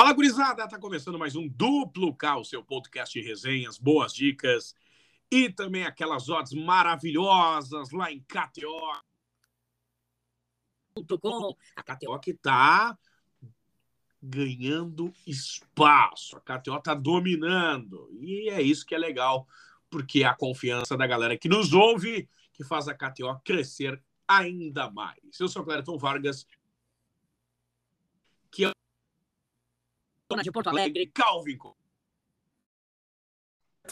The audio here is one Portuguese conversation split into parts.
Fala, gurizada! Tá começando mais um Duplo K, o seu podcast de resenhas, boas dicas e também aquelas odds maravilhosas lá em KTO. A KTO que tá ganhando espaço, a KTO tá dominando e é isso que é legal, porque é a confiança da galera que nos ouve que faz a KTO crescer ainda mais. Eu sou Clériton Vargas, que é de Porto Alegre, Calvin.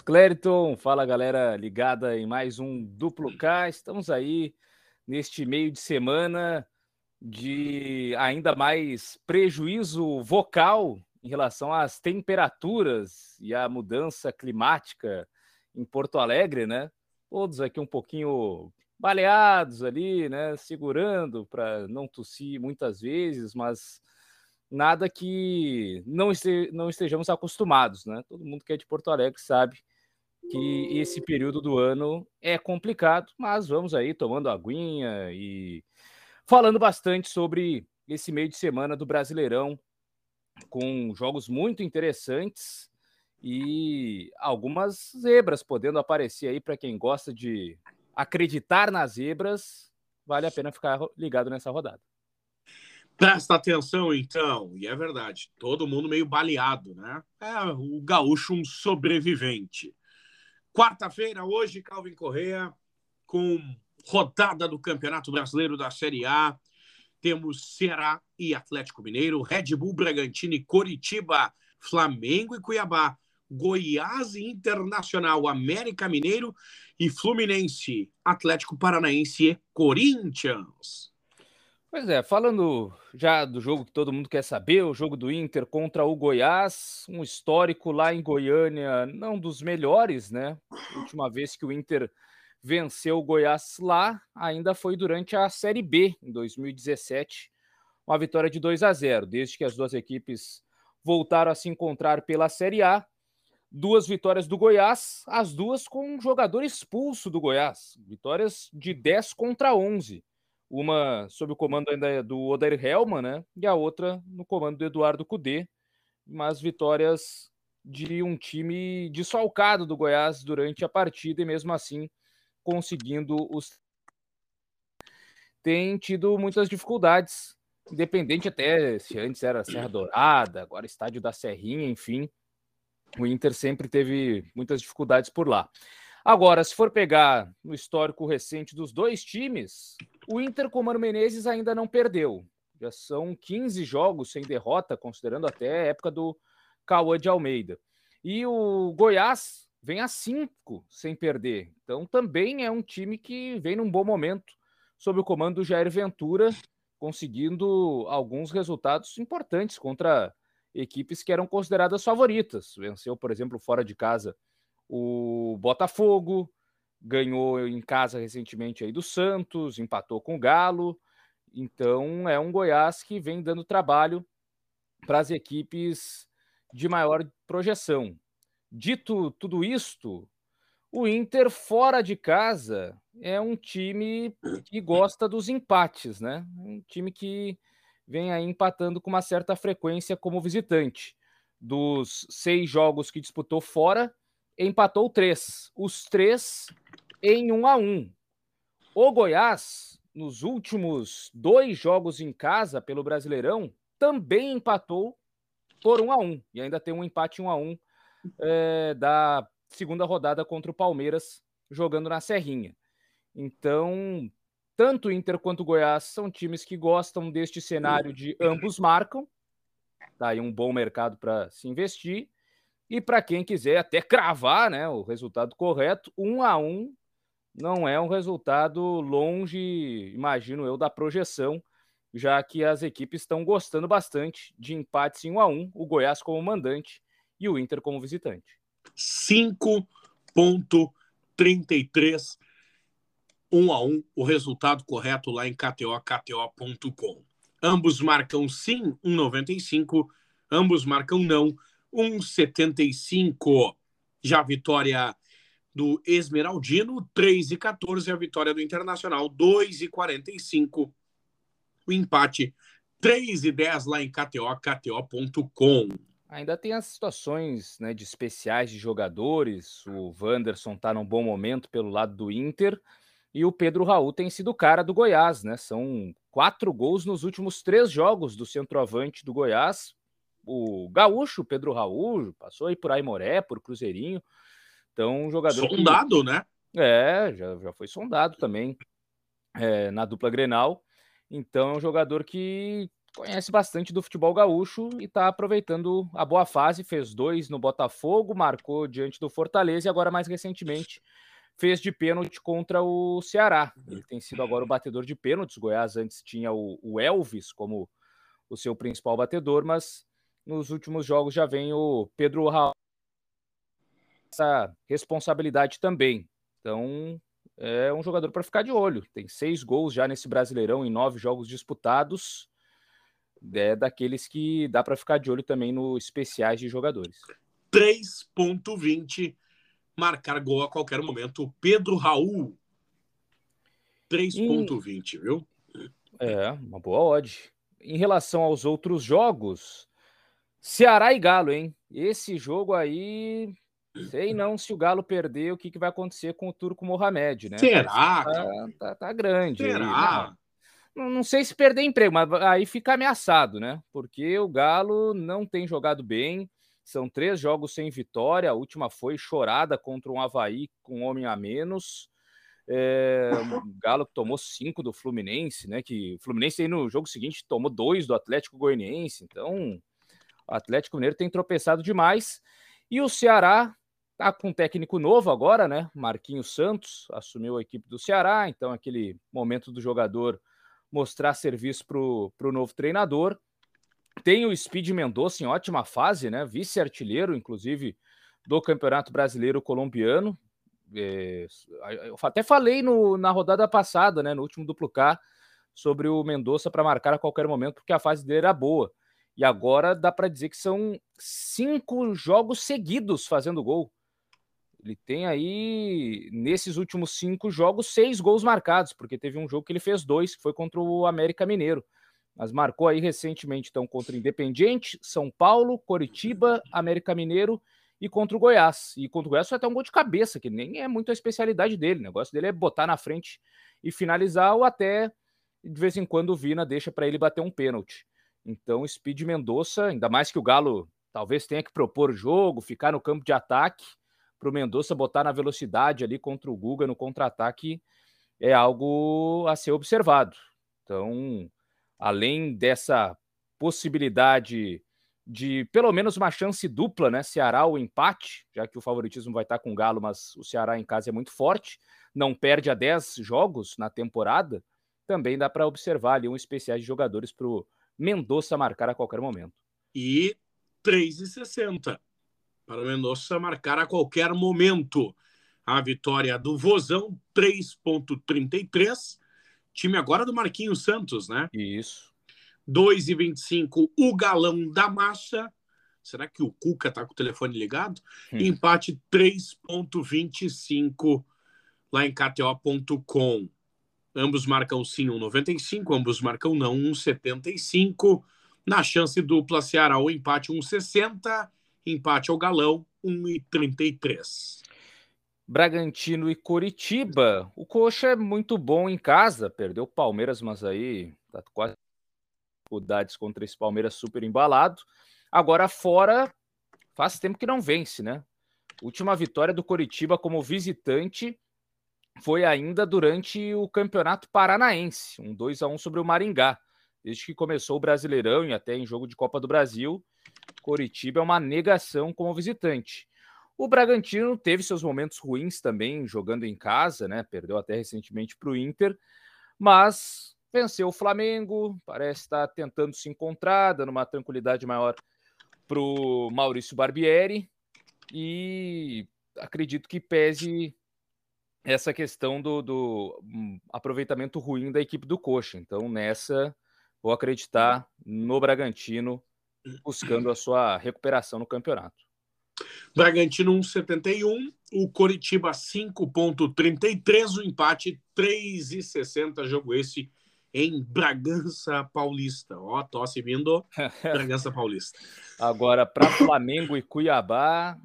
Clériton, fala galera ligada em mais um Duplo K. Estamos aí neste meio de semana de ainda mais prejuízo vocal em relação às temperaturas e à mudança climática em Porto Alegre, né? Todos aqui um pouquinho baleados ali, né? Segurando para não tossir muitas vezes, mas nada que não, este, não estejamos acostumados, né? Todo mundo que é de Porto Alegre sabe que esse período do ano é complicado, mas vamos aí tomando aguinha e falando bastante sobre esse meio de semana do Brasileirão, com jogos muito interessantes e algumas zebras podendo aparecer aí para quem gosta de acreditar nas zebras, vale a pena ficar ligado nessa rodada. Presta atenção, então. E é verdade, todo mundo meio baleado, né? É o gaúcho um sobrevivente. Quarta-feira, hoje, Calvin Correa, com rodada do Campeonato Brasileiro da Série A. Temos Ceará e Atlético Mineiro, Red Bull Bragantino e Coritiba, Flamengo e Cuiabá, Goiás e Internacional, América Mineiro e Fluminense, Atlético Paranaense e Corinthians. Pois é, falando já do jogo que todo mundo quer saber, o jogo do Inter contra o Goiás, um histórico lá em Goiânia, não dos melhores, né? A última vez que o Inter venceu o Goiás lá, ainda foi durante a Série B, em 2017, uma vitória de 2 a 0. Desde que as duas equipes voltaram a se encontrar pela Série A, duas vitórias do Goiás, as duas com um jogador expulso do Goiás, vitórias de 10 contra 11 uma sob o comando ainda do Oder Hellman, né? E a outra no comando do Eduardo Cudê. Mas vitórias de um time desfalcado do Goiás durante a partida e mesmo assim conseguindo os tem tido muitas dificuldades, independente até se antes era Serra Dourada, agora estádio da Serrinha, enfim. O Inter sempre teve muitas dificuldades por lá. Agora, se for pegar no histórico recente dos dois times, o Inter com o Mano Menezes ainda não perdeu. Já são 15 jogos sem derrota, considerando até a época do Cauã de Almeida. E o Goiás vem a cinco sem perder. Então também é um time que vem num bom momento sob o comando do Jair Ventura, conseguindo alguns resultados importantes contra equipes que eram consideradas favoritas. Venceu, por exemplo, fora de casa o Botafogo, ganhou em casa recentemente aí do Santos, empatou com o Galo. Então é um Goiás que vem dando trabalho para as equipes de maior projeção. Dito tudo isto, o Inter fora de casa é um time que gosta dos empates, né? Um time que vem aí empatando com uma certa frequência como visitante. Dos seis jogos que disputou fora, empatou três. Os três em um a um. O Goiás, nos últimos dois jogos em casa pelo Brasileirão, também empatou por um a um. E ainda tem um empate um a um é, da segunda rodada contra o Palmeiras, jogando na Serrinha. Então, tanto Inter quanto Goiás são times que gostam deste cenário de ambos marcam. Tá aí um bom mercado para se investir. E para quem quiser até cravar né, o resultado correto, um a um não é um resultado longe, imagino eu, da projeção, já que as equipes estão gostando bastante de empates em um a um, o Goiás como mandante e o Inter como visitante. 5.33 1 a 1 o resultado correto lá em KTO, KTO.com. Ambos marcam sim 1,95, ambos marcam não 1,75. Já a vitória do Esmeraldino, 3,14. A vitória do Internacional, 2,45. O empate, 3 e 10 lá em KTO, KTO.com. Ainda tem as situações né, de especiais de jogadores. O Wanderson está num bom momento pelo lado do Inter. E o Pedro Raul tem sido o cara do Goiás, né? São quatro gols nos últimos três jogos do centroavante do Goiás. O gaúcho, Pedro Raul, passou aí por Aimoré, por Cruzeirinho. Então, um jogador. Sondado, que... né? É, já, já foi sondado também é, na dupla Grenal. Então, é um jogador que conhece bastante do futebol gaúcho e está aproveitando a boa fase. Fez dois no Botafogo, marcou diante do Fortaleza e agora, mais recentemente, fez de pênalti contra o Ceará. Ele tem sido agora o batedor de pênaltis. O Goiás antes tinha o, o Elvis como o seu principal batedor, mas nos últimos jogos já vem o Pedro Raul essa responsabilidade também. Então, é um jogador para ficar de olho. Tem seis gols já nesse Brasileirão em nove jogos disputados. É daqueles que dá para ficar de olho também no especiais de jogadores. 3.20 marcar gol a qualquer momento. Pedro Raul 3.20, e... viu? É, uma boa odd. Em relação aos outros jogos, Ceará e Galo, hein? Esse jogo aí Sei não se o Galo perder, o que, que vai acontecer com o Turco Mohamed, né? Será? Tá, tá, tá, grande. Será? Não, não, sei se perder emprego, mas aí fica ameaçado, né? Porque o Galo não tem jogado bem. São três jogos sem vitória. A última foi chorada contra um Havaí com um homem a menos. É, o Galo tomou cinco do Fluminense, né? Que o Fluminense aí no jogo seguinte tomou dois do Atlético Goianiense. Então, o Atlético Mineiro tem tropeçado demais. E o Ceará Tá com um técnico novo agora, né? Marquinhos Santos assumiu a equipe do Ceará, então aquele momento do jogador mostrar serviço para o novo treinador. Tem o Speed Mendonça em ótima fase, né? Vice-artilheiro, inclusive, do Campeonato Brasileiro Colombiano. É, eu até falei no, na rodada passada, né? No último duplo K, sobre o Mendonça para marcar a qualquer momento, porque a fase dele era boa. E agora dá para dizer que são cinco jogos seguidos fazendo gol. Ele tem aí, nesses últimos cinco jogos, seis gols marcados, porque teve um jogo que ele fez dois, que foi contra o América Mineiro. Mas marcou aí recentemente, então, contra o Independiente, São Paulo, Coritiba, América Mineiro e contra o Goiás. E contra o Goiás foi até um gol de cabeça, que nem é muito a especialidade dele. O negócio dele é botar na frente e finalizar, ou até, de vez em quando, o Vina deixa para ele bater um pênalti. Então, Speed Mendonça, ainda mais que o Galo talvez tenha que propor jogo, ficar no campo de ataque para o Mendonça botar na velocidade ali contra o Guga no contra-ataque é algo a ser observado. Então, além dessa possibilidade de pelo menos uma chance dupla, né? Ceará o empate, já que o favoritismo vai estar com o Galo, mas o Ceará em casa é muito forte, não perde a 10 jogos na temporada. Também dá para observar ali um especial de jogadores para o Mendonça marcar a qualquer momento. E 3,60 para o Mendonça marcar a qualquer momento. A vitória do Vozão, 3,33. Time agora do Marquinhos Santos, né? Isso. 2,25 o Galão da Massa. Será que o Cuca tá com o telefone ligado? Hum. Empate 3,25 lá em KTO.com. Ambos marcam sim 1,95, ambos marcam não 1,75. Na chance dupla Ceará, o empate 1,60 empate ao Galão, 1,33. Bragantino e Coritiba. O Coxa é muito bom em casa, perdeu o Palmeiras, mas aí tá quase dificuldades contra esse Palmeiras super embalado. Agora fora, faz tempo que não vence, né? Última vitória do Coritiba como visitante foi ainda durante o Campeonato Paranaense, um 2 a 1 sobre o Maringá. Desde que começou o Brasileirão e até em jogo de Copa do Brasil, Coritiba é uma negação como visitante. O Bragantino teve seus momentos ruins também jogando em casa, né? Perdeu até recentemente para o Inter, mas venceu o Flamengo, parece estar tentando se encontrar, dando uma tranquilidade maior para o Maurício Barbieri e acredito que pese essa questão do, do hum, aproveitamento ruim da equipe do Coxa. Então, nessa, vou acreditar no Bragantino buscando a sua recuperação no campeonato. Bragantino 1,71, o Coritiba 5,33, o empate 3,60. Jogo esse em Bragança Paulista. Ó, tosse vindo, Bragança Paulista. Agora, para Flamengo e Cuiabá,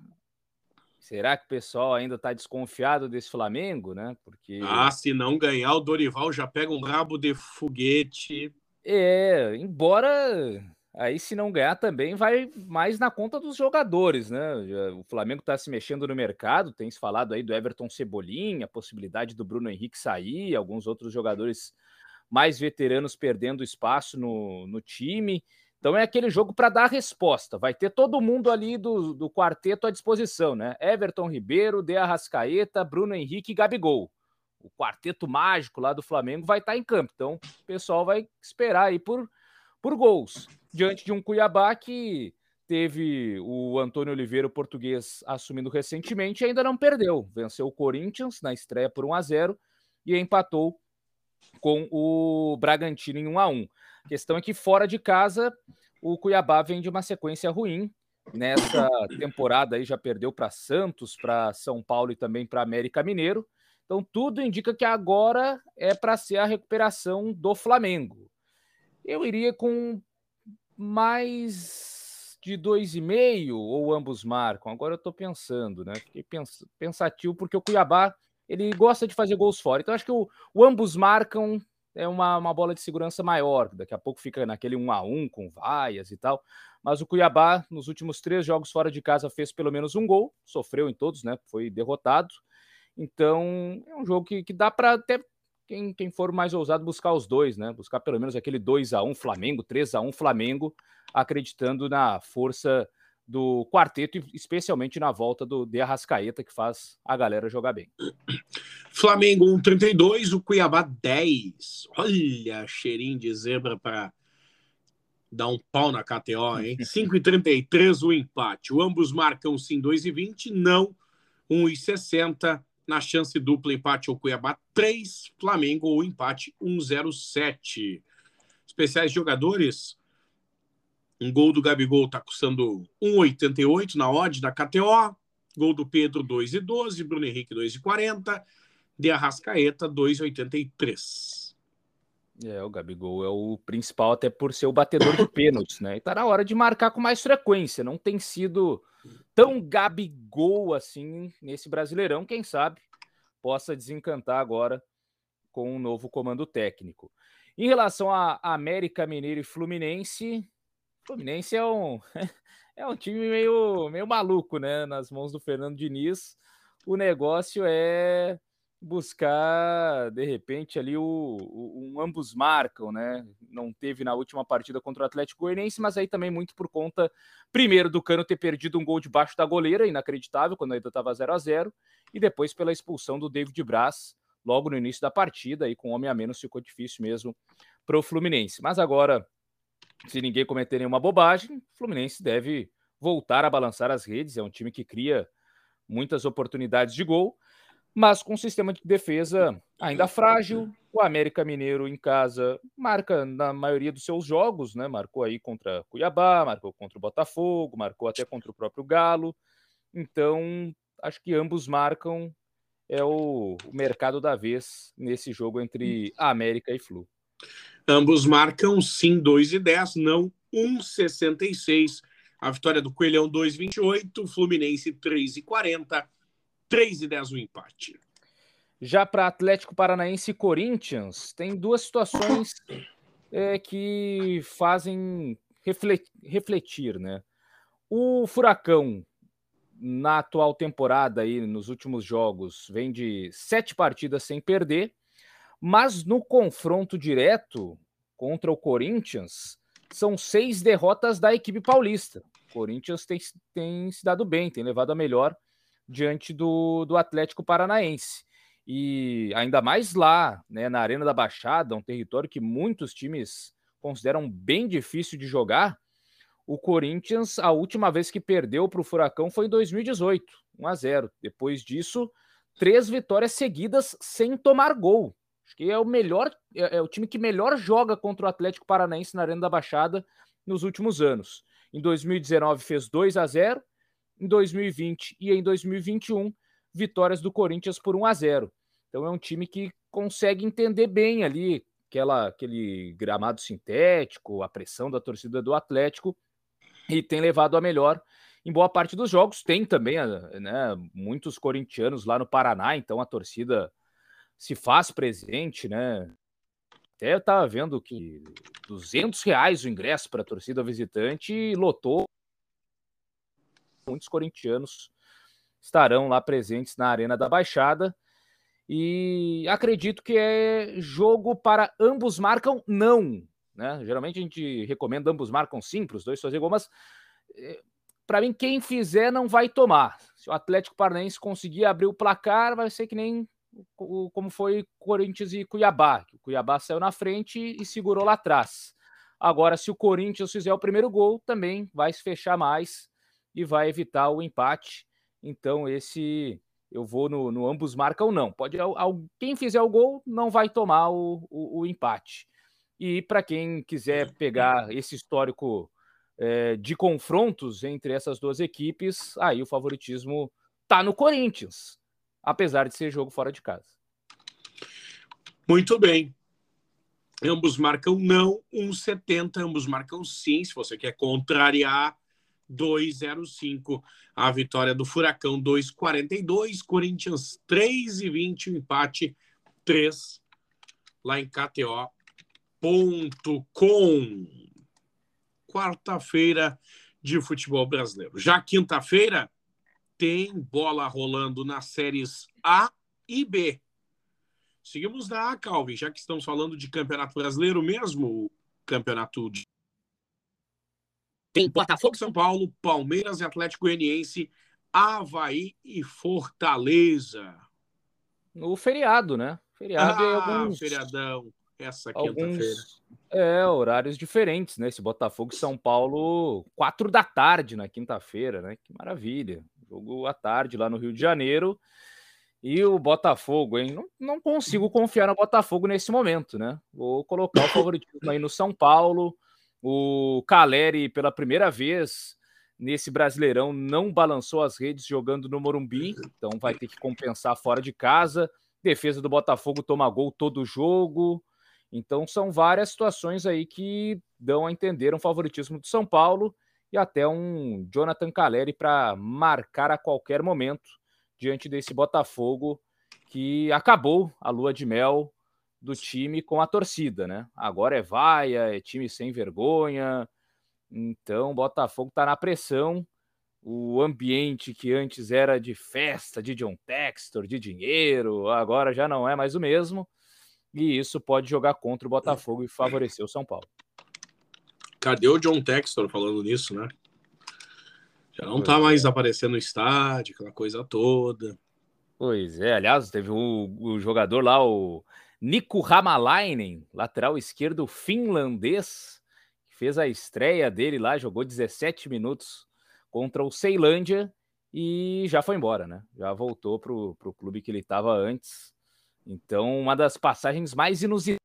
será que o pessoal ainda está desconfiado desse Flamengo, né? Porque... Ah, se não ganhar, o Dorival já pega um rabo de foguete. É, embora aí se não ganhar também vai mais na conta dos jogadores, né? O Flamengo está se mexendo no mercado, tem se falado aí do Everton Cebolinha, a possibilidade do Bruno Henrique sair, alguns outros jogadores mais veteranos perdendo espaço no, no time. Então é aquele jogo para dar resposta. Vai ter todo mundo ali do, do quarteto à disposição, né? Everton Ribeiro, De Arrascaeta, Bruno Henrique e Gabigol. O quarteto mágico lá do Flamengo vai estar tá em campo. Então o pessoal vai esperar aí por, por gols. Diante de um Cuiabá que teve o Antônio Oliveira, o português, assumindo recentemente e ainda não perdeu. Venceu o Corinthians na estreia por 1 a 0 e empatou com o Bragantino em 1 a 1. A questão é que fora de casa o Cuiabá vem de uma sequência ruim. Nessa temporada aí já perdeu para Santos, para São Paulo e também para América Mineiro. Então tudo indica que agora é para ser a recuperação do Flamengo. Eu iria com mais de dois e meio ou ambos marcam. Agora eu estou pensando, né? Fiquei pens pensativo porque o Cuiabá ele gosta de fazer gols fora. Então acho que o, o ambos marcam é uma, uma bola de segurança maior. Daqui a pouco fica naquele 1 a 1 com vaias e tal. Mas o Cuiabá, nos últimos três jogos fora de casa, fez pelo menos um gol, sofreu em todos, né? Foi derrotado. Então é um jogo que, que dá para até quem, quem for mais ousado buscar os dois, né? Buscar pelo menos aquele 2 a 1 Flamengo, 3 a 1 Flamengo, acreditando na força do quarteto, especialmente na volta do De Arrascaeta, que faz a galera jogar bem. Flamengo 1,32, o Cuiabá 10. Olha, cheirinho de zebra para dar um pau na KTO, hein? 5,33 o empate. O ambos marcam sim 2,20, não 1,60. Na chance dupla, empate o Cuiabá 3, Flamengo ou empate 1,07. Especiais jogadores, um gol do Gabigol está custando 1,88 na odd da KTO. Gol do Pedro 2,12, Bruno Henrique 2,40, de Arrascaeta 2,83. É, o Gabigol é o principal até por ser o batedor de pênaltis, né? E tá na hora de marcar com mais frequência. Não tem sido tão Gabigol assim nesse Brasileirão, quem sabe possa desencantar agora com um novo comando técnico. Em relação a América Mineiro e Fluminense, Fluminense é um, é um time meio, meio maluco, né? Nas mãos do Fernando Diniz. O negócio é buscar, de repente, ali o, o, um ambos marcam, né? Não teve na última partida contra o Atlético Goianiense, mas aí também muito por conta, primeiro, do Cano ter perdido um gol debaixo da goleira, inacreditável, quando ainda estava 0 a 0 e depois pela expulsão do David Braz, logo no início da partida, aí com um homem a menos ficou difícil mesmo para o Fluminense. Mas agora se ninguém cometer nenhuma bobagem, o Fluminense deve voltar a balançar as redes. É um time que cria muitas oportunidades de gol, mas com um sistema de defesa ainda frágil. O América Mineiro em casa marca na maioria dos seus jogos, né? Marcou aí contra Cuiabá, marcou contra o Botafogo, marcou até contra o próprio Galo. Então, acho que ambos marcam é o, mercado da vez nesse jogo entre América e Flu. Ambos marcam sim 2 e 10, não 1,66. A vitória do Coelhão 2,28, Fluminense 3 e 40, 3 e 10 o empate. Já para Atlético Paranaense e Corinthians, tem duas situações é, que fazem refletir, né? O Furacão, na atual temporada, aí, nos últimos jogos, vem de sete partidas sem perder mas no confronto direto contra o Corinthians, são seis derrotas da equipe paulista. O Corinthians tem, tem se dado bem, tem levado a melhor diante do, do Atlético Paranaense. E ainda mais lá, né, na Arena da Baixada, um território que muitos times consideram bem difícil de jogar. O Corinthians, a última vez que perdeu para o Furacão foi em 2018, 1 a 0. Depois disso, três vitórias seguidas sem tomar gol. Acho que é o melhor, é, é, o time que melhor joga contra o Atlético Paranaense na Arena da Baixada nos últimos anos. Em 2019 fez 2 a 0, em 2020 e em 2021 vitórias do Corinthians por 1 a 0. Então é um time que consegue entender bem ali aquela, aquele gramado sintético, a pressão da torcida do Atlético, e tem levado a melhor em boa parte dos jogos. Tem também né, muitos corintianos lá no Paraná, então a torcida se faz presente, né? Até eu vendo que 200 reais o ingresso para a torcida visitante lotou. Muitos corintianos estarão lá presentes na Arena da Baixada. E acredito que é jogo para ambos marcam não. Né? Geralmente a gente recomenda ambos marcam sim para os dois fazer gol, mas eh, para mim, quem fizer não vai tomar. Se o Atlético Paranaense conseguir abrir o placar, vai ser que nem como foi Corinthians e Cuiabá. O Cuiabá saiu na frente e segurou lá atrás. Agora, se o Corinthians fizer o primeiro gol, também vai se fechar mais e vai evitar o empate. Então, esse eu vou no, no ambos marcam não. Pode quem fizer o gol não vai tomar o, o, o empate. E para quem quiser pegar esse histórico é, de confrontos entre essas duas equipes, aí o favoritismo tá no Corinthians, apesar de ser jogo fora de casa. Muito bem. Ambos marcam não, 1,70. Ambos marcam sim, se você quer contrariar. 2,05. A vitória do Furacão, 2,42. Corinthians, 3,20. O empate, 3. Lá em KTO.com quarta-feira de futebol brasileiro. Já quinta-feira tem bola rolando nas séries A e B. Seguimos na A, Calvin, já que estamos falando de campeonato brasileiro mesmo, campeonato de. Tem Botafogo, São Paulo, Palmeiras e Atlético Goianiense, Havaí e Fortaleza. No feriado, né? Feriado ah, e alguns. Feriadão essa quinta-feira. É, horários diferentes, né? Esse Botafogo São Paulo, quatro da tarde na quinta-feira, né? Que maravilha. Jogo à tarde lá no Rio de Janeiro. E o Botafogo, hein? Não, não consigo confiar no Botafogo nesse momento, né? Vou colocar o favoritismo aí no São Paulo. O Caleri, pela primeira vez nesse Brasileirão, não balançou as redes jogando no Morumbi, então vai ter que compensar fora de casa. Defesa do Botafogo toma gol todo jogo. Então são várias situações aí que dão a entender um favoritismo do São Paulo e até um Jonathan Caleri para marcar a qualquer momento diante desse Botafogo que acabou a lua de mel do time com a torcida, né? Agora é vaia, é time sem vergonha. Então, o Botafogo está na pressão. O ambiente que antes era de festa, de John Textor, de dinheiro, agora já não é mais o mesmo e isso pode jogar contra o Botafogo e favorecer o São Paulo. Cadê o John Textor falando nisso, né? Já não tá mais é. aparecendo no estádio, aquela coisa toda. Pois é, aliás, teve o, o jogador lá, o Nico Ramalainen, lateral esquerdo finlandês, que fez a estreia dele lá, jogou 17 minutos contra o Ceilândia e já foi embora, né? Já voltou pro, pro clube que ele estava antes. Então, uma das passagens mais inusitadas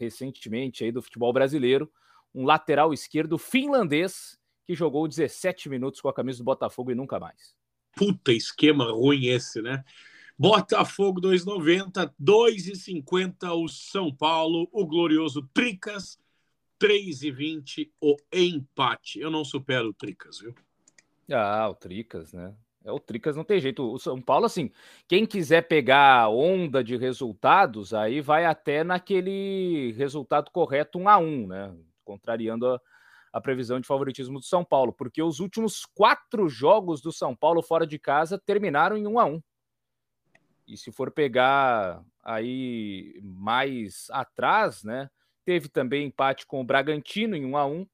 recentemente aí do futebol brasileiro, um lateral esquerdo finlandês que jogou 17 minutos com a camisa do Botafogo e nunca mais. Puta esquema ruim esse, né? Botafogo 2,90, 2,50 o São Paulo, o glorioso Tricas, 3,20 o empate. Eu não supero o Tricas, viu? Ah, o Tricas, né? É o Tricas, não tem jeito. O São Paulo, assim, quem quiser pegar onda de resultados, aí vai até naquele resultado correto 1 a 1 né? Contrariando a, a previsão de favoritismo do São Paulo, porque os últimos quatro jogos do São Paulo fora de casa terminaram em 1 a 1 E se for pegar aí mais atrás, né? Teve também empate com o Bragantino em 1 a 1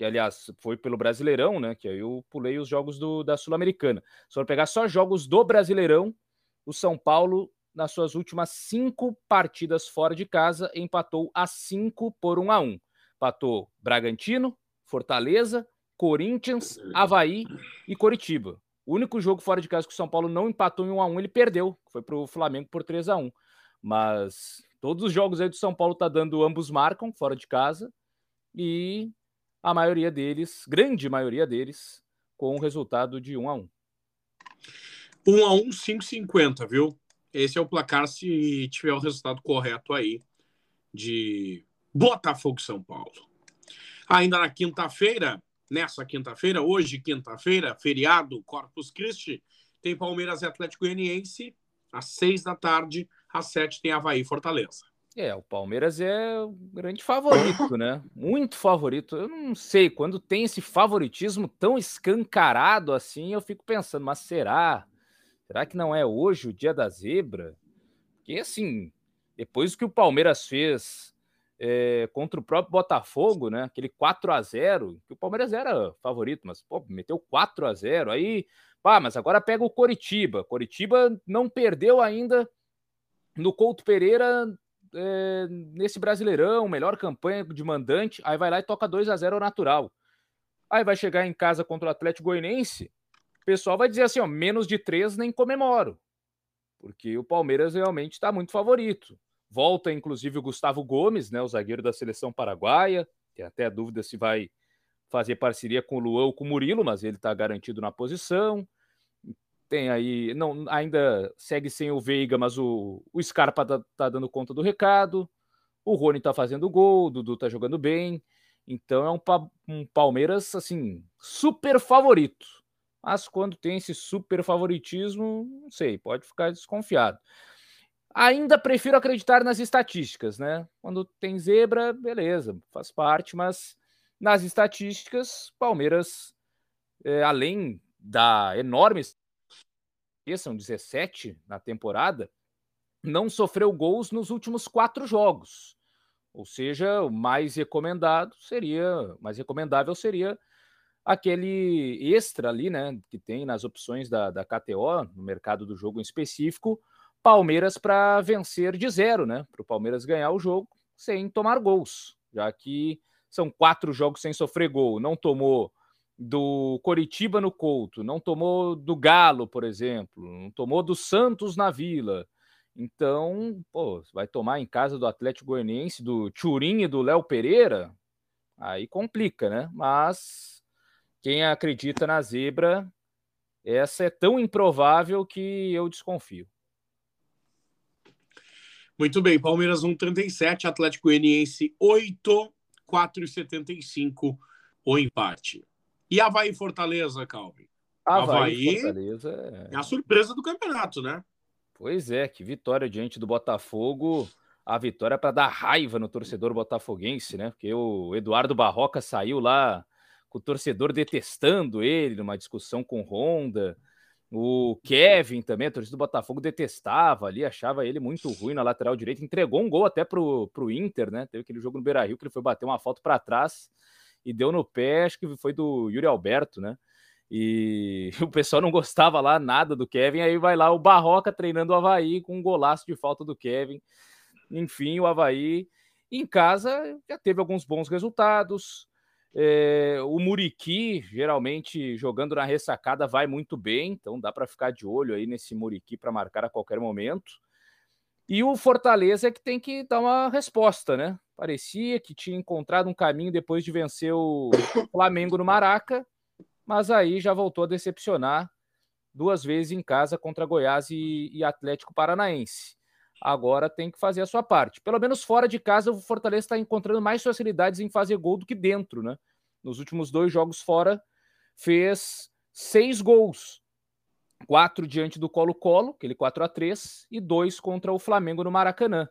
que aliás foi pelo Brasileirão, né? Que aí eu pulei os jogos do, da Sul-Americana. Se for pegar só jogos do Brasileirão, o São Paulo, nas suas últimas cinco partidas fora de casa, empatou a cinco por um a um. Empatou Bragantino, Fortaleza, Corinthians, Havaí e Coritiba. O único jogo fora de casa que o São Paulo não empatou em 1 a 1 ele perdeu, foi para o Flamengo por 3 a 1 Mas todos os jogos aí do São Paulo tá dando ambos marcam fora de casa e a maioria deles, grande maioria deles, com o resultado de 1 a 1. 1 a 1, 5,50, viu? Esse é o placar se tiver o resultado correto aí. de Botafogo São Paulo. Ainda na quinta-feira, nessa quinta-feira, hoje, quinta-feira, feriado Corpus Christi, tem Palmeiras e Atlético Goianiense, às seis da tarde, às sete tem Havaí e Fortaleza. É, o Palmeiras é o grande favorito, né? Muito favorito. Eu não sei, quando tem esse favoritismo tão escancarado assim, eu fico pensando, mas será? Será que não é hoje o dia da zebra? Porque assim, depois que o Palmeiras fez é, contra o próprio Botafogo, né? Aquele 4 a 0 que o Palmeiras era favorito, mas pô, meteu 4 a 0 aí, pá, mas agora pega o Coritiba. Coritiba não perdeu ainda no Couto Pereira é, nesse Brasileirão, melhor campanha de mandante, aí vai lá e toca 2 a 0 natural. Aí vai chegar em casa contra o Atlético Goianiense, o pessoal vai dizer assim, ó, menos de três nem comemoro. Porque o Palmeiras realmente está muito favorito. Volta, inclusive, o Gustavo Gomes, né, o zagueiro da seleção paraguaia. Tem até dúvida se vai fazer parceria com o Luan ou com o Murilo, mas ele está garantido na posição. Tem aí, não, ainda segue sem o Veiga, mas o, o Scarpa tá, tá dando conta do recado. O Rony tá fazendo gol, o Dudu tá jogando bem. Então é um, um Palmeiras, assim, super favorito. Mas quando tem esse super favoritismo, não sei, pode ficar desconfiado. Ainda prefiro acreditar nas estatísticas, né? Quando tem zebra, beleza, faz parte, mas nas estatísticas, Palmeiras, é, além da enorme são 17 na temporada, não sofreu gols nos últimos quatro jogos. Ou seja, o mais recomendado seria, mais recomendável seria aquele extra ali, né, que tem nas opções da, da KTO, no mercado do jogo em específico, Palmeiras para vencer de zero, né, para o Palmeiras ganhar o jogo sem tomar gols, já que são quatro jogos sem sofrer gol, não tomou do Coritiba no Couto, não tomou do Galo, por exemplo, não tomou do Santos na Vila. Então, pô, vai tomar em casa do Atlético Goianiense, do Turim e do Léo Pereira, aí complica, né? Mas quem acredita na zebra, essa é tão improvável que eu desconfio. Muito bem, Palmeiras 1,37, Atlético Goianiense 8, 4,75 o empate. E Havaí Fortaleza, Calvin? Havaí, Havaí Fortaleza é... é a surpresa do campeonato, né? Pois é, que vitória diante do Botafogo. A vitória para dar raiva no torcedor botafoguense, né? Porque o Eduardo Barroca saiu lá com o torcedor detestando ele numa discussão com Honda. O Kevin também, a torcida do Botafogo detestava ali, achava ele muito ruim na lateral direita. Entregou um gol até pro, pro Inter, né? Teve aquele jogo no Beira Rio que ele foi bater uma falta para trás e deu no pé, acho que foi do Yuri Alberto, né? E o pessoal não gostava lá nada do Kevin, aí vai lá o Barroca treinando o Havaí com um golaço de falta do Kevin. Enfim, o Havaí em casa já teve alguns bons resultados. É, o Muriqui, geralmente jogando na ressacada, vai muito bem, então dá para ficar de olho aí nesse Muriqui para marcar a qualquer momento. E o Fortaleza é que tem que dar uma resposta, né? Parecia que tinha encontrado um caminho depois de vencer o Flamengo no Maraca, mas aí já voltou a decepcionar duas vezes em casa contra Goiás e, e Atlético Paranaense. Agora tem que fazer a sua parte. Pelo menos fora de casa, o Fortaleza está encontrando mais facilidades em fazer gol do que dentro, né? Nos últimos dois jogos fora, fez seis gols quatro diante do Colo-Colo, aquele 4 a 3 e dois contra o Flamengo no Maracanã.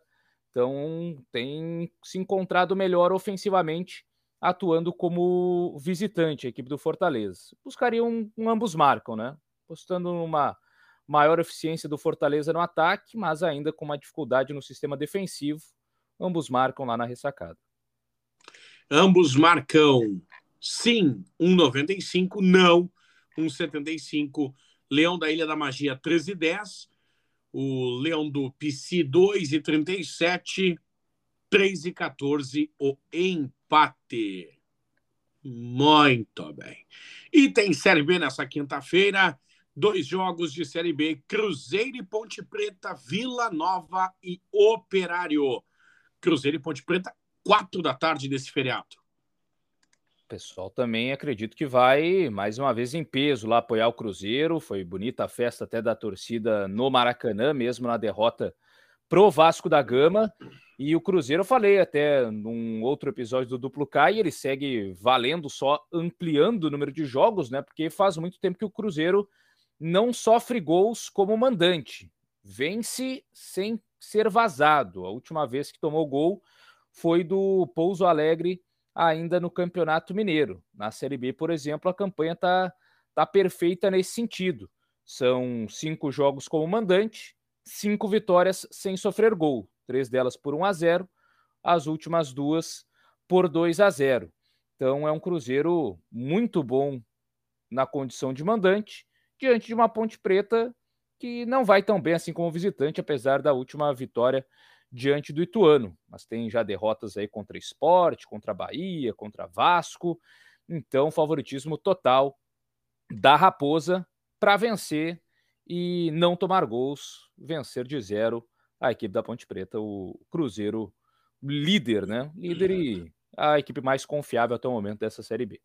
Então, tem se encontrado melhor ofensivamente, atuando como visitante, a equipe do Fortaleza. Buscaria um, um ambos marcam, né? Postando numa maior eficiência do Fortaleza no ataque, mas ainda com uma dificuldade no sistema defensivo. Ambos marcam lá na ressacada. Ambos marcam sim, 1,95, não, 1,75 Leão da Ilha da Magia 13 e 10. O Leão do PC 2 e 37. 3 e 14 o empate. Muito bem. E tem Série B nessa quinta-feira. Dois jogos de Série B: Cruzeiro e Ponte Preta, Vila Nova e Operário. Cruzeiro e Ponte Preta, quatro da tarde desse feriado pessoal também acredito que vai mais uma vez em peso lá apoiar o Cruzeiro. Foi bonita a festa até da torcida no Maracanã, mesmo na derrota pro Vasco da Gama. E o Cruzeiro, eu falei até num outro episódio do Duplo K, e ele segue valendo só ampliando o número de jogos, né? Porque faz muito tempo que o Cruzeiro não sofre gols como mandante. Vence sem ser vazado. A última vez que tomou gol foi do Pouso Alegre, ainda no Campeonato Mineiro. Na Série B, por exemplo, a campanha está tá perfeita nesse sentido. São cinco jogos como mandante, cinco vitórias sem sofrer gol três delas por 1 a 0, as últimas duas por 2 a 0. Então é um Cruzeiro muito bom na condição de mandante, diante de uma Ponte Preta que não vai tão bem assim como visitante, apesar da última vitória diante do Ituano. Mas tem já derrotas aí contra Esporte, contra Bahia, contra Vasco. Então, favoritismo total da Raposa para vencer e não tomar gols, vencer de zero a equipe da Ponte Preta, o Cruzeiro líder, né? Líder e a equipe mais confiável até o momento dessa Série B.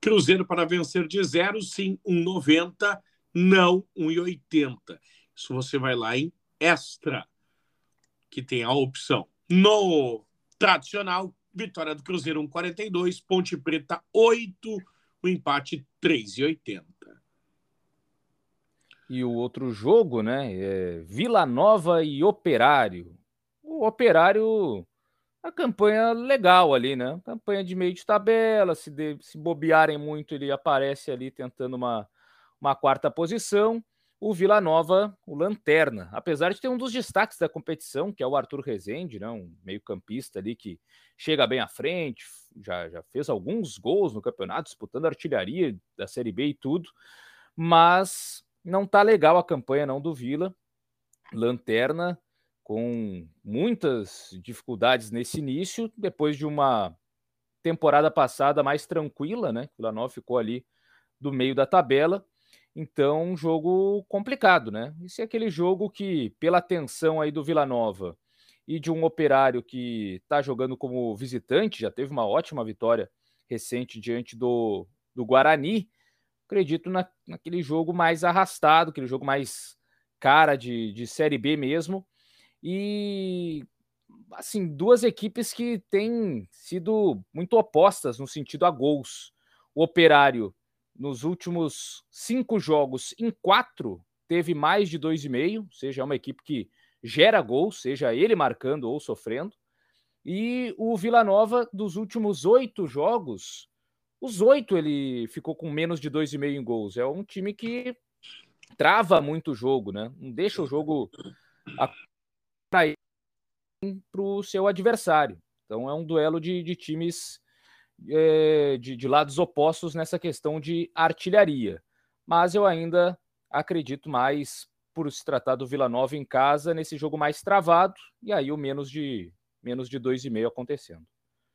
Cruzeiro para vencer de zero, sim, 1,90, não 1,80. Isso você vai lá em extra, que tem a opção. No tradicional, vitória do Cruzeiro 1,42, Ponte Preta 8, o empate 3,80. E o outro jogo, né? É Vila Nova e Operário. O Operário, a campanha legal ali, né? Campanha de meio de tabela. Se, de, se bobearem muito, ele aparece ali tentando uma, uma quarta posição. O Vila Nova, o Lanterna. Apesar de ter um dos destaques da competição, que é o Arthur Rezende, né? um meio-campista ali que chega bem à frente, já, já fez alguns gols no campeonato, disputando artilharia da Série B e tudo. Mas não tá legal a campanha não do Vila. Lanterna com muitas dificuldades nesse início, depois de uma temporada passada mais tranquila, né? Vila Nova ficou ali do meio da tabela. Então, um jogo complicado, né? Esse é aquele jogo que, pela tensão aí do Vila Nova e de um operário que está jogando como visitante, já teve uma ótima vitória recente diante do, do Guarani, acredito na, naquele jogo mais arrastado, aquele jogo mais cara de, de Série B mesmo. E, assim, duas equipes que têm sido muito opostas no sentido a gols. O Operário, nos últimos cinco jogos, em quatro, teve mais de dois e meio, seja, é uma equipe que gera gols, seja ele marcando ou sofrendo. E o Vila Nova, dos últimos oito jogos, os oito ele ficou com menos de dois e meio em gols. É um time que trava muito o jogo, né? Não deixa o jogo para o seu adversário. Então é um duelo de, de times é, de, de lados opostos nessa questão de artilharia. Mas eu ainda acredito mais por se tratar do Vila Nova em casa nesse jogo mais travado e aí o menos de menos de dois e meio acontecendo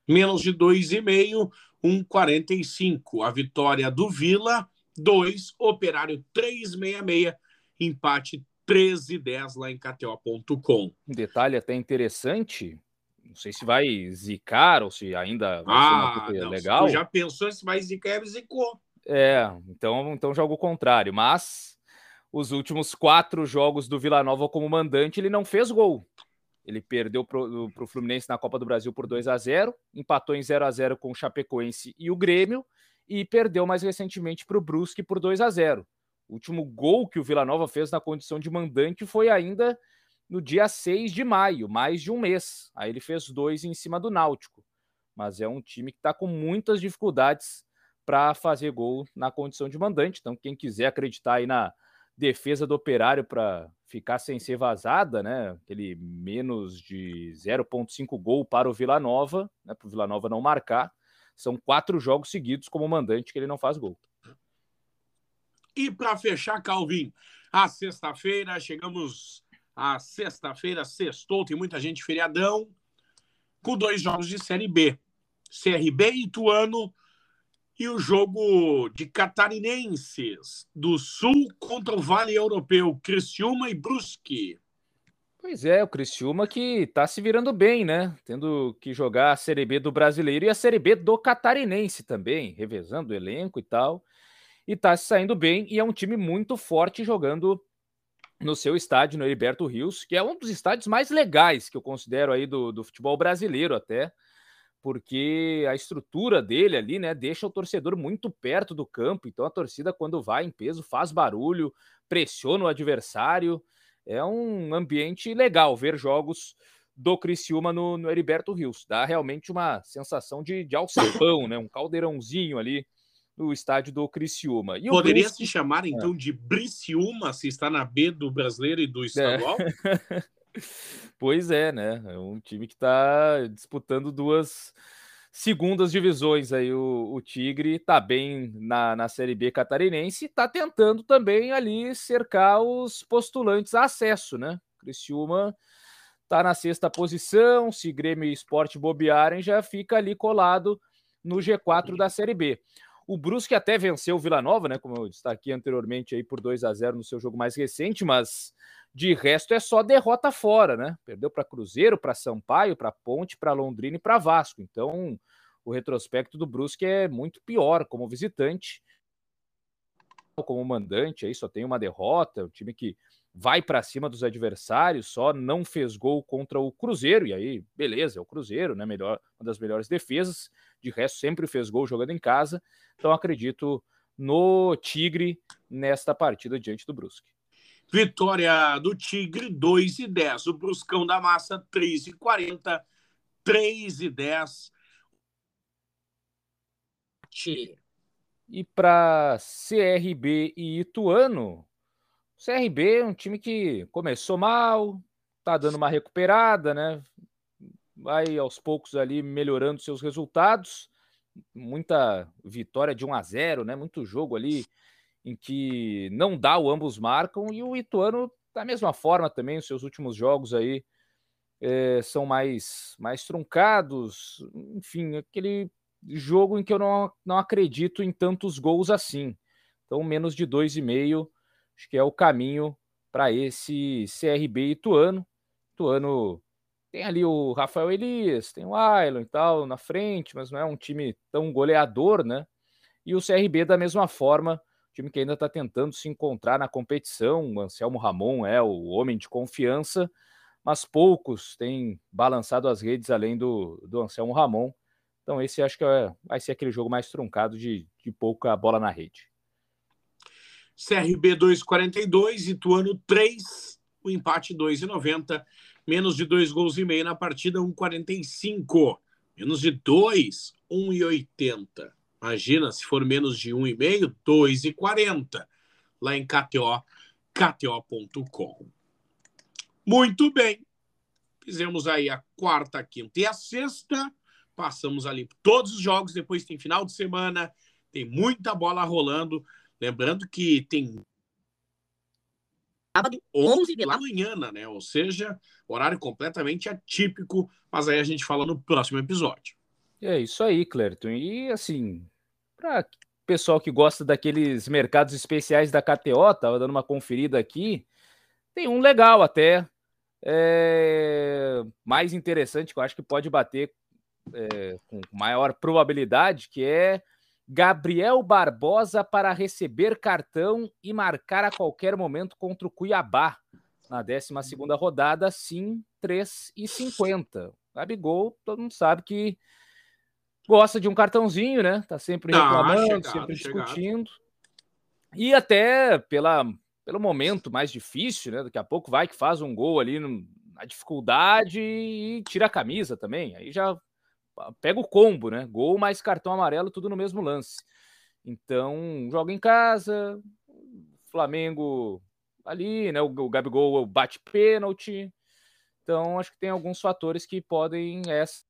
menos de 2,5, 1,45. A vitória do Vila, 2, Operário 3,66, empate 13,10 lá em KTO.com. Um detalhe até interessante, não sei se vai zicar ou se ainda vai ah, ser não, legal. Já pensou se vai zicar, zicou. É, então, então joga o contrário, mas os últimos quatro jogos do Vila Nova como mandante, ele não fez gol. Ele perdeu para o Fluminense na Copa do Brasil por 2 a 0 empatou em 0 a 0 com o Chapecoense e o Grêmio, e perdeu mais recentemente para o Brusque por 2 a 0 O último gol que o Vila Nova fez na condição de mandante foi ainda no dia 6 de maio, mais de um mês. Aí ele fez dois em cima do Náutico. Mas é um time que está com muitas dificuldades para fazer gol na condição de mandante. Então, quem quiser acreditar aí na defesa do operário para ficar sem ser vazada, né? Aquele menos de 0,5 gol para o Vila Nova, né? Para o Vila Nova não marcar. São quatro jogos seguidos como mandante que ele não faz gol. E para fechar, Calvin, a sexta-feira, chegamos à sexta-feira, sextou, tem muita gente feriadão, com dois jogos de Série B. CRB e Ituano e o jogo de catarinenses do Sul contra o Vale Europeu, Criciúma e Brusque. Pois é, o Criciúma que está se virando bem, né? Tendo que jogar a Série B do Brasileiro e a Série B do Catarinense também, revezando o elenco e tal. E está se saindo bem e é um time muito forte jogando no seu estádio, no Heriberto Rios, que é um dos estádios mais legais que eu considero aí do, do futebol brasileiro até, porque a estrutura dele ali, né, deixa o torcedor muito perto do campo, então a torcida quando vai em peso faz barulho, pressiona o adversário, é um ambiente legal ver jogos do Criciúma no, no Heriberto Rios, dá realmente uma sensação de, de alçapão, né, um caldeirãozinho ali no estádio do Criciúma. E Poderia Brusque... se chamar, é. então, de Briciúma, se está na B do brasileiro e do é. estadual? É. pois é, né? É um time que está disputando duas segundas divisões aí. O, o Tigre está bem na, na Série B catarinense e está tentando também ali cercar os postulantes a acesso, né? Criciúma está na sexta posição, se Grêmio e Esporte bobearem, já fica ali colado no G4 da Série B. O Brusque até venceu o Vila Nova, né? Como eu destaquei anteriormente aí por 2 a 0 no seu jogo mais recente, mas de resto é só derrota fora, né? Perdeu para Cruzeiro, para Sampaio, para Ponte, para Londrina e para Vasco. Então, o retrospecto do Brusque é muito pior como visitante. Como mandante, aí só tem uma derrota, o time que vai para cima dos adversários, só não fez gol contra o Cruzeiro, e aí, beleza, é o Cruzeiro, né? Melhor, uma das melhores defesas. De resto, sempre fez gol jogando em casa. Então acredito no Tigre nesta partida diante do Brusque. Vitória do Tigre, 2 e 10. O Bruscão da Massa, 3 e 40. 3 e 10. E para CRB e Ituano, CRB é um time que começou mal, tá dando uma recuperada, né? Vai aos poucos ali melhorando seus resultados muita vitória de 1 a 0, né? Muito jogo ali em que não dá o ambos marcam e o Ituano da mesma forma também os seus últimos jogos aí é, são mais mais truncados, enfim, aquele jogo em que eu não, não acredito em tantos gols assim. Então menos de dois e meio acho que é o caminho para esse CRB Ituano. Ituano tem ali o Rafael Elias, tem o Ailon e tal na frente, mas não é um time tão goleador, né? E o CRB da mesma forma, time que ainda está tentando se encontrar na competição. O Anselmo Ramon é o homem de confiança, mas poucos têm balançado as redes além do, do Anselmo Ramon. Então, esse acho que é, vai ser aquele jogo mais truncado de, de pouca bola na rede. CRB 2,42, Ituano 3, o empate 2,90 menos de dois gols e meio na partida, 1,45. Menos de dois, 1,80. Imagina se for menos de 1,5, 2,40. Lá em KTO, KTO.com. Muito bem. Fizemos aí a quarta, a quinta e a sexta. Passamos ali todos os jogos. Depois tem final de semana. Tem muita bola rolando. Lembrando que tem sábado, 11 da manhã, né? Ou seja, horário completamente atípico, mas aí a gente fala no próximo episódio. É isso aí, Clerton. E assim, para pessoal que gosta daqueles mercados especiais da KTO, tava dando uma conferida aqui, tem um legal até, é, mais interessante, que eu acho que pode bater é, com maior probabilidade, que é Gabriel Barbosa para receber cartão e marcar a qualquer momento contra o Cuiabá. Na 12 rodada, sim, 3,50. Gabigol, todo mundo sabe que gosta de um cartãozinho, né? Tá sempre ah, reclamando, ah, chegado, sempre discutindo. Chegado. E até pela, pelo momento mais difícil, né? Daqui a pouco vai que faz um gol ali no, na dificuldade e tira a camisa também. Aí já pega o combo, né? Gol mais cartão amarelo, tudo no mesmo lance. Então, joga em casa, Flamengo ali, né? O, o Gabigol bate pênalti. Então, acho que tem alguns fatores que podem essa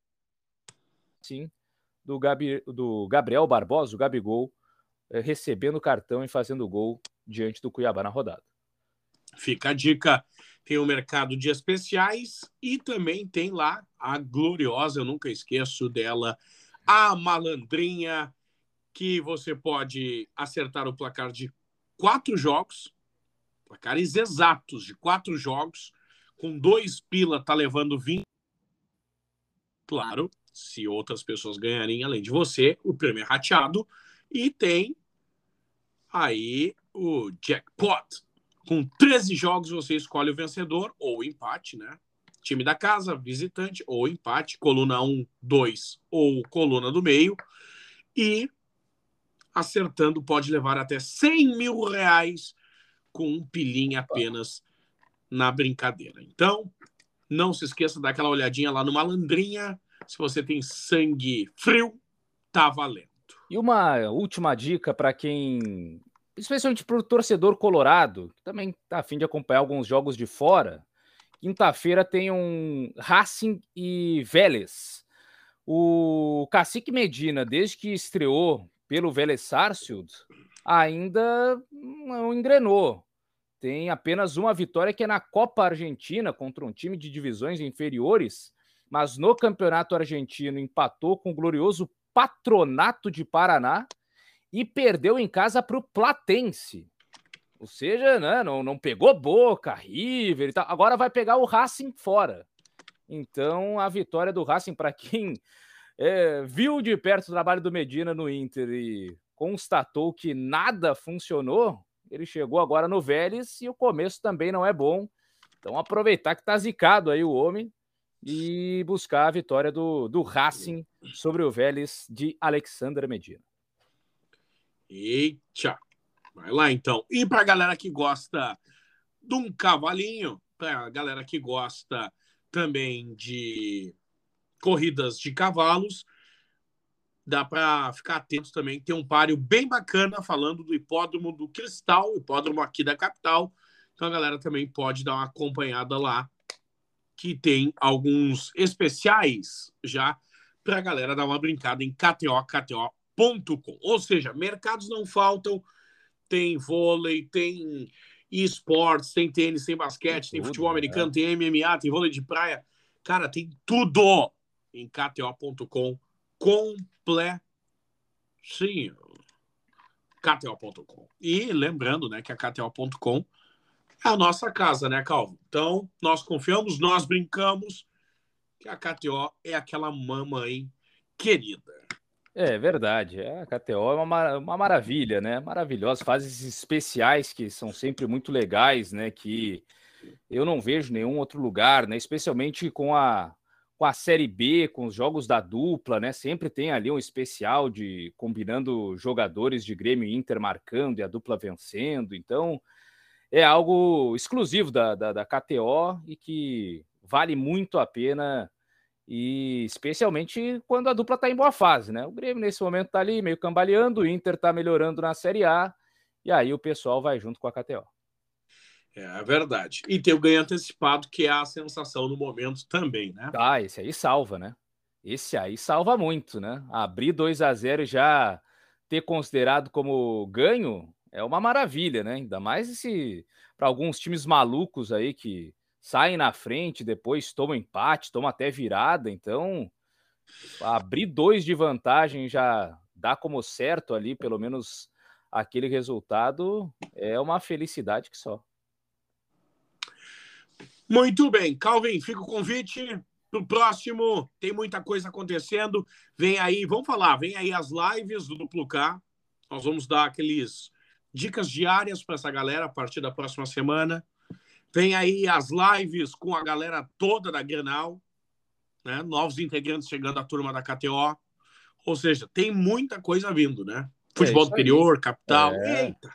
sim do, Gabi, do Gabriel Barbosa, o Gabigol, é, recebendo cartão e fazendo gol diante do Cuiabá na rodada. Fica a dica tem o mercado de especiais e também tem lá a gloriosa, eu nunca esqueço dela, a malandrinha, que você pode acertar o placar de quatro jogos, placares exatos de quatro jogos, com dois pila tá levando 20. Claro, se outras pessoas ganharem além de você, o prêmio é rateado. E tem aí o jackpot, Com 13 jogos, você escolhe o vencedor ou empate, né? Time da casa, visitante ou empate, coluna 1, 2 ou coluna do meio. E acertando pode levar até 100 mil reais com um pilinho apenas na brincadeira. Então, não se esqueça de dar aquela olhadinha lá no Malandrinha. Se você tem sangue frio, tá valendo. E uma última dica para quem, especialmente para o torcedor colorado, que também está afim de acompanhar alguns jogos de fora. Quinta-feira tem um Racing e Vélez. O Cacique Medina, desde que estreou pelo Vélez Sarsfield, ainda não engrenou. Tem apenas uma vitória que é na Copa Argentina contra um time de divisões inferiores, mas no Campeonato Argentino empatou com o glorioso Patronato de Paraná e perdeu em casa para o Platense. Ou seja, né, não, não pegou Boca, River e tal. Agora vai pegar o Racing fora. Então, a vitória do Racing, para quem é, viu de perto o trabalho do Medina no Inter e constatou que nada funcionou, ele chegou agora no Vélez e o começo também não é bom. Então, aproveitar que tá zicado aí o homem e buscar a vitória do, do Racing sobre o Vélez de Alexandre Medina. Eita! Vai lá então. E para a galera que gosta de um cavalinho, para a galera que gosta também de corridas de cavalos. Dá para ficar atento também. Tem um páreo bem bacana falando do hipódromo do Cristal, hipódromo aqui da capital. Então a galera também pode dar uma acompanhada lá, que tem alguns especiais já para a galera dar uma brincada em KTO, Ou seja, mercados não faltam. Tem vôlei, tem esportes, tem tênis, tem basquete, tem, tem futebol americano, é. tem MMA, tem vôlei de praia. Cara, tem tudo em KTO.com completinho. KTO.com. E lembrando, né, que a KTO.com é a nossa casa, né, Calvo? Então, nós confiamos, nós brincamos que a KTO é aquela mamãe querida. É verdade, é, a KTO é uma, uma maravilha, né? Maravilhosa, faz esses especiais que são sempre muito legais, né? Que eu não vejo nenhum outro lugar, né? Especialmente com a com a Série B, com os jogos da dupla, né? Sempre tem ali um especial de combinando jogadores de Grêmio e Inter marcando e a dupla vencendo. Então, é algo exclusivo da, da, da KTO e que vale muito a pena, e especialmente quando a dupla está em boa fase, né? O Grêmio nesse momento está ali meio cambaleando, o Inter está melhorando na Série A, e aí o pessoal vai junto com a KTO. É verdade. E tem o ganho antecipado, que é a sensação no momento também, né? Ah, esse aí salva, né? Esse aí salva muito, né? Abrir 2 a 0 e já ter considerado como ganho é uma maravilha, né? Ainda mais esse para alguns times malucos aí que saem na frente, depois tomam empate, tomam até virada. Então, abrir dois de vantagem já dá como certo ali, pelo menos aquele resultado, é uma felicidade que só. Muito bem, Calvin, fica o convite para o próximo. Tem muita coisa acontecendo. Vem aí, vamos falar, vem aí as lives do Duplo K. Nós vamos dar aqueles dicas diárias para essa galera a partir da próxima semana. Vem aí as lives com a galera toda da Grenal, né? Novos integrantes chegando à turma da KTO. Ou seja, tem muita coisa vindo, né? Futebol é do interior, capital. É. Eita!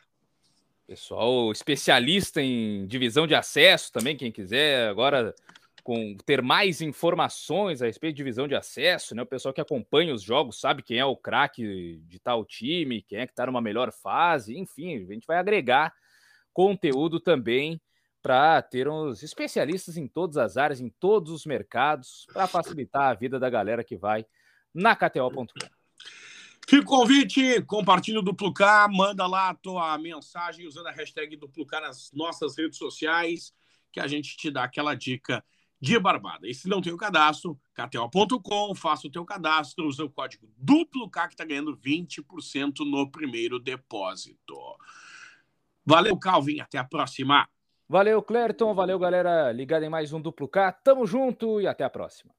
Pessoal especialista em divisão de acesso também, quem quiser agora com ter mais informações a respeito de divisão de acesso, né? O pessoal que acompanha os jogos sabe quem é o craque de tal time, quem é que está numa melhor fase, enfim, a gente vai agregar conteúdo também para ter uns especialistas em todas as áreas, em todos os mercados, para facilitar a vida da galera que vai na KTO.com. Fica o convite, compartilha o Duplo K, manda lá a tua mensagem usando a hashtag Duplo K nas nossas redes sociais, que a gente te dá aquela dica de barbada. E se não tem o cadastro, kto.com, faça o teu cadastro, usa o código Duplo K que está ganhando 20% no primeiro depósito. Valeu, Calvin, até a próxima. Valeu, Clerton, valeu, galera ligada em mais um Duplo K. Tamo junto e até a próxima.